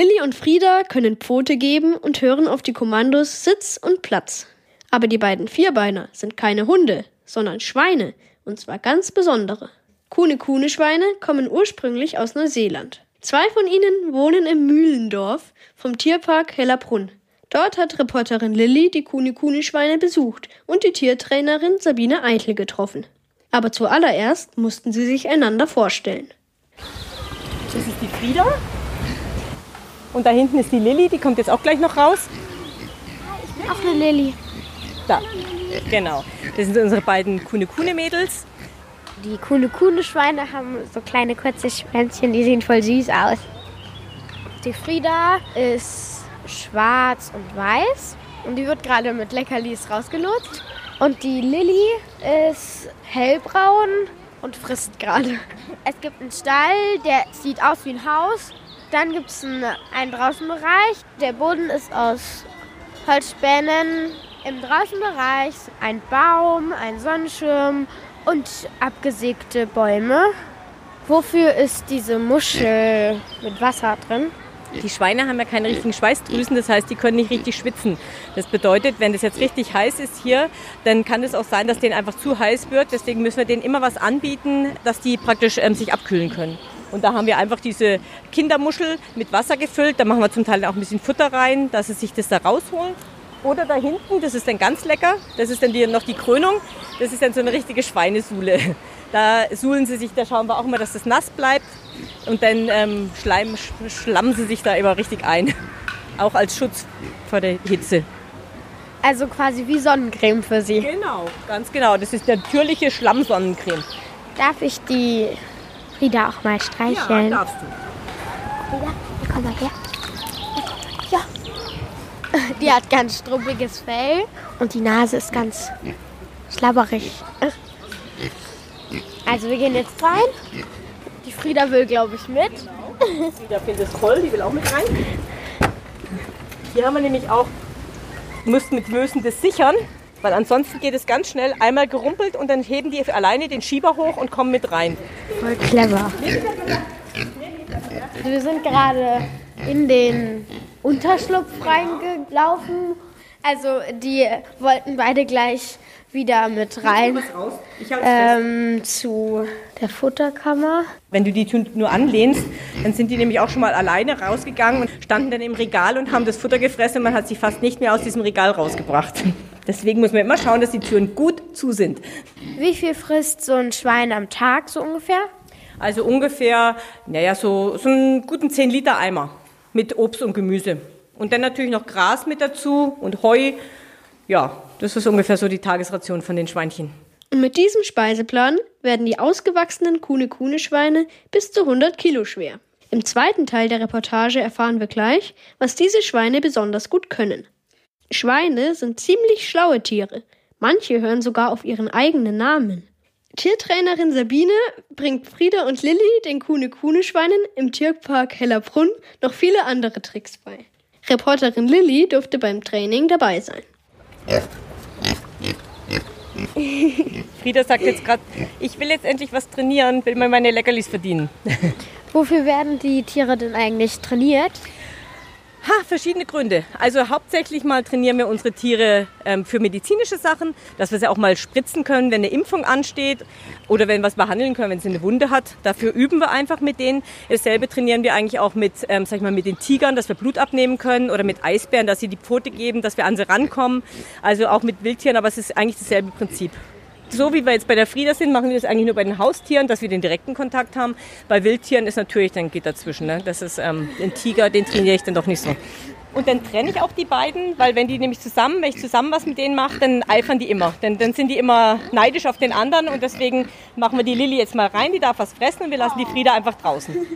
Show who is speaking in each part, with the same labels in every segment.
Speaker 1: Lilly und Frieda können Pfote geben und hören auf die Kommandos Sitz und Platz. Aber die beiden Vierbeiner sind keine Hunde, sondern Schweine, und zwar ganz besondere. Kuhne-Kuhne-Schweine kommen ursprünglich aus Neuseeland. Zwei von ihnen wohnen im Mühlendorf vom Tierpark Hellerbrunn. Dort hat Reporterin Lilly die Kuhne-Kuhne-Schweine besucht und die Tiertrainerin Sabine Eitel getroffen. Aber zuallererst mussten sie sich einander vorstellen.
Speaker 2: Das ist die Frieda. Und da hinten ist die Lilly, die kommt jetzt auch gleich noch raus.
Speaker 3: Ich bin auch eine Lilly.
Speaker 2: Da, genau. Das sind unsere beiden Kuhne-Kuhne-Mädels.
Speaker 3: Die Kuhne-Kuhne-Schweine haben so kleine kurze Schwänzchen, die sehen voll süß aus. Die Frieda ist schwarz und weiß und die wird gerade mit Leckerlis rausgelotst. Und die Lilly ist hellbraun und frisst gerade. Es gibt einen Stall, der sieht aus wie ein Haus. Dann gibt es einen, einen Draußenbereich. Der Boden ist aus Holzspänen. Im Draußenbereich ein Baum, ein Sonnenschirm und abgesägte Bäume. Wofür ist diese Muschel mit Wasser drin?
Speaker 2: Die Schweine haben ja keine richtigen Schweißdrüsen, das heißt, die können nicht richtig schwitzen. Das bedeutet, wenn es jetzt richtig heiß ist hier, dann kann es auch sein, dass denen einfach zu heiß wird. Deswegen müssen wir denen immer was anbieten, dass die praktisch ähm, sich abkühlen können. Und da haben wir einfach diese Kindermuschel mit Wasser gefüllt. Da machen wir zum Teil auch ein bisschen Futter rein, dass sie sich das da rausholen. Oder da hinten, das ist dann ganz lecker. Das ist dann die, noch die Krönung. Das ist dann so eine richtige Schweinesuhle. Da suhlen sie sich, da schauen wir auch immer, dass das nass bleibt. Und dann ähm, schleim, schlammen sie sich da immer richtig ein. Auch als Schutz vor der Hitze.
Speaker 3: Also quasi wie Sonnencreme für sie.
Speaker 2: Genau, ganz genau. Das ist natürliche Schlammsonnencreme.
Speaker 3: Darf ich die Frieda auch mal streicheln?
Speaker 2: Ja, darfst du.
Speaker 3: Frieda, komm mal her. Ja. Die hat ganz struppiges Fell und die Nase ist ganz schlabberig. Also wir gehen jetzt rein. Die Frieda will, glaube ich, mit.
Speaker 2: Frieda findet es toll, die will auch mit rein. Hier haben wir nämlich auch, müssen mit Mösen das sichern, weil ansonsten geht es ganz schnell einmal gerumpelt und dann heben die alleine den Schieber hoch und kommen mit rein.
Speaker 3: Voll clever. Wir sind gerade in den Unterschlupf reingelaufen. Also die wollten beide gleich wieder mit rein ähm, zu der Futterkammer.
Speaker 2: Wenn du die nur anlehnst, dann sind die nämlich auch schon mal alleine rausgegangen und standen dann im Regal und haben das Futter gefressen man hat sie fast nicht mehr aus diesem Regal rausgebracht. Deswegen muss man immer schauen, dass die Türen gut zu sind.
Speaker 3: Wie viel frisst so ein Schwein am Tag so ungefähr?
Speaker 2: Also ungefähr, naja, so, so einen guten 10 Liter Eimer mit Obst und Gemüse. Und dann natürlich noch Gras mit dazu und Heu. Ja, das ist ungefähr so die Tagesration von den Schweinchen.
Speaker 1: Und mit diesem Speiseplan werden die ausgewachsenen Kuhne-Kuhne-Schweine bis zu 100 Kilo schwer. Im zweiten Teil der Reportage erfahren wir gleich, was diese Schweine besonders gut können. Schweine sind ziemlich schlaue Tiere. Manche hören sogar auf ihren eigenen Namen. Tiertrainerin Sabine bringt Frieda und Lilly den Kuhne-Kuhne-Schweinen im Tierpark Hellerbrunn noch viele andere Tricks bei. Reporterin Lilly durfte beim Training dabei sein.
Speaker 2: Frieda sagt jetzt gerade, ich will jetzt endlich was trainieren, will mir meine Leckerlis verdienen.
Speaker 3: Wofür werden die Tiere denn eigentlich trainiert?
Speaker 2: Ha, verschiedene Gründe. Also hauptsächlich mal trainieren wir unsere Tiere ähm, für medizinische Sachen, dass wir sie auch mal spritzen können, wenn eine Impfung ansteht oder wenn wir es behandeln können, wenn sie eine Wunde hat. Dafür üben wir einfach mit denen. Dasselbe trainieren wir eigentlich auch mit, ähm, sag ich mal, mit den Tigern, dass wir Blut abnehmen können oder mit Eisbären, dass sie die Pfote geben, dass wir an sie rankommen. Also auch mit Wildtieren, aber es ist eigentlich dasselbe Prinzip so wie wir jetzt bei der Frieda sind, machen wir das eigentlich nur bei den Haustieren, dass wir den direkten Kontakt haben. Bei Wildtieren ist natürlich, dann geht dazwischen. Ne? Das ist ähm, den Tiger, den trainiere ich dann doch nicht so. Und dann trenne ich auch die beiden, weil wenn die nämlich zusammen, wenn ich zusammen was mit denen mache, dann eifern die immer. Denn dann sind die immer neidisch auf den anderen und deswegen machen wir die Lilly jetzt mal rein, die darf was fressen und wir lassen die Frieda einfach draußen.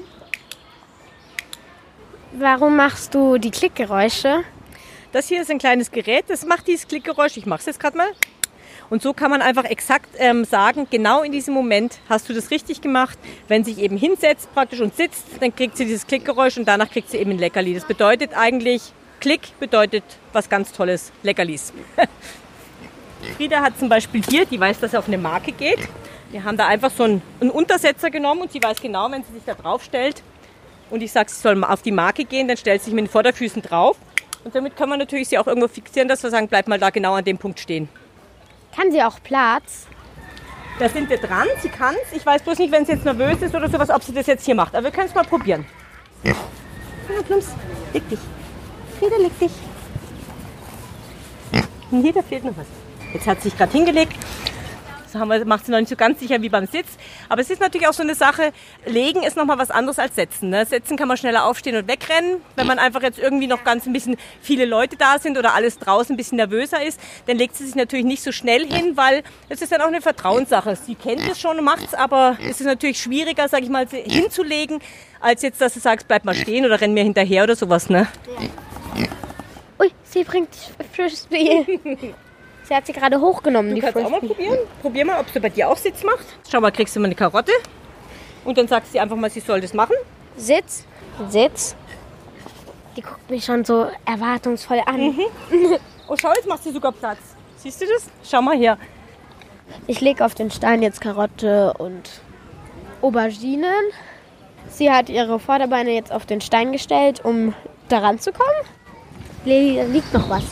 Speaker 3: Warum machst du die Klickgeräusche?
Speaker 2: Das hier ist ein kleines Gerät, das macht dieses Klickgeräusch. Ich mache es jetzt gerade mal. Und so kann man einfach exakt ähm, sagen, genau in diesem Moment hast du das richtig gemacht. Wenn sich eben hinsetzt praktisch und sitzt, dann kriegt sie dieses Klickgeräusch und danach kriegt sie eben ein Leckerli. Das bedeutet eigentlich, Klick bedeutet was ganz Tolles, Leckerlis. Frieda hat zum Beispiel hier, die weiß, dass er auf eine Marke geht. Wir haben da einfach so einen, einen Untersetzer genommen und sie weiß genau, wenn sie sich da drauf stellt, und ich sage, sie soll mal auf die Marke gehen, dann stellt sie sich mit den Vorderfüßen drauf. Und damit kann man natürlich sie auch irgendwo fixieren, dass wir sagen, bleib mal da genau an dem Punkt stehen.
Speaker 3: Kann sie auch Platz?
Speaker 2: Da sind wir dran, sie kann es. Ich weiß bloß nicht, wenn sie jetzt nervös ist oder sowas, ob sie das jetzt hier macht. Aber wir können es mal probieren. Ja, Plumps, leg dich. Frieda, leg dich. Nee, da fehlt noch was. Jetzt hat sie sich gerade hingelegt. Das macht sie noch nicht so ganz sicher wie beim Sitz. Aber es ist natürlich auch so eine Sache, legen ist nochmal was anderes als setzen. Ne? Setzen kann man schneller aufstehen und wegrennen. Wenn man einfach jetzt irgendwie noch ganz ein bisschen viele Leute da sind oder alles draußen ein bisschen nervöser ist, dann legt sie sich natürlich nicht so schnell hin, weil es ist dann auch eine Vertrauenssache. Sie kennt es schon und macht es, aber es ist natürlich schwieriger, sag ich mal, hinzulegen, als jetzt, dass du sagst, bleib mal stehen oder renn mir hinterher oder sowas. Ne?
Speaker 3: Ui, sie bringt frisches Spiel. Sie hat sie gerade hochgenommen,
Speaker 2: Du kannst auch mal probieren. Probier mal, ob sie bei dir auch Sitz macht. Schau mal, kriegst du mal eine Karotte. Und dann sagst du ihr einfach mal, sie soll das machen.
Speaker 3: Sitz, Sitz. Die guckt mich schon so erwartungsvoll an.
Speaker 2: Oh, schau, jetzt macht sie sogar Platz. Siehst du das? Schau mal her.
Speaker 3: Ich lege auf den Stein jetzt Karotte und Auberginen. Sie hat ihre Vorderbeine jetzt auf den Stein gestellt, um daran zu kommen. Lili, da liegt noch was.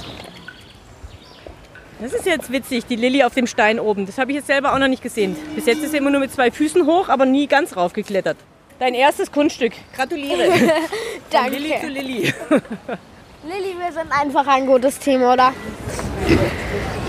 Speaker 2: Das ist jetzt witzig, die Lilly auf dem Stein oben. Das habe ich jetzt selber auch noch nicht gesehen. Bis jetzt ist sie immer nur mit zwei Füßen hoch, aber nie ganz raufgeklettert. Dein erstes Kunststück. Gratuliere. Von
Speaker 3: Danke.
Speaker 2: Lilly zu Lilly.
Speaker 3: Lilly, wir sind einfach ein gutes Team, oder?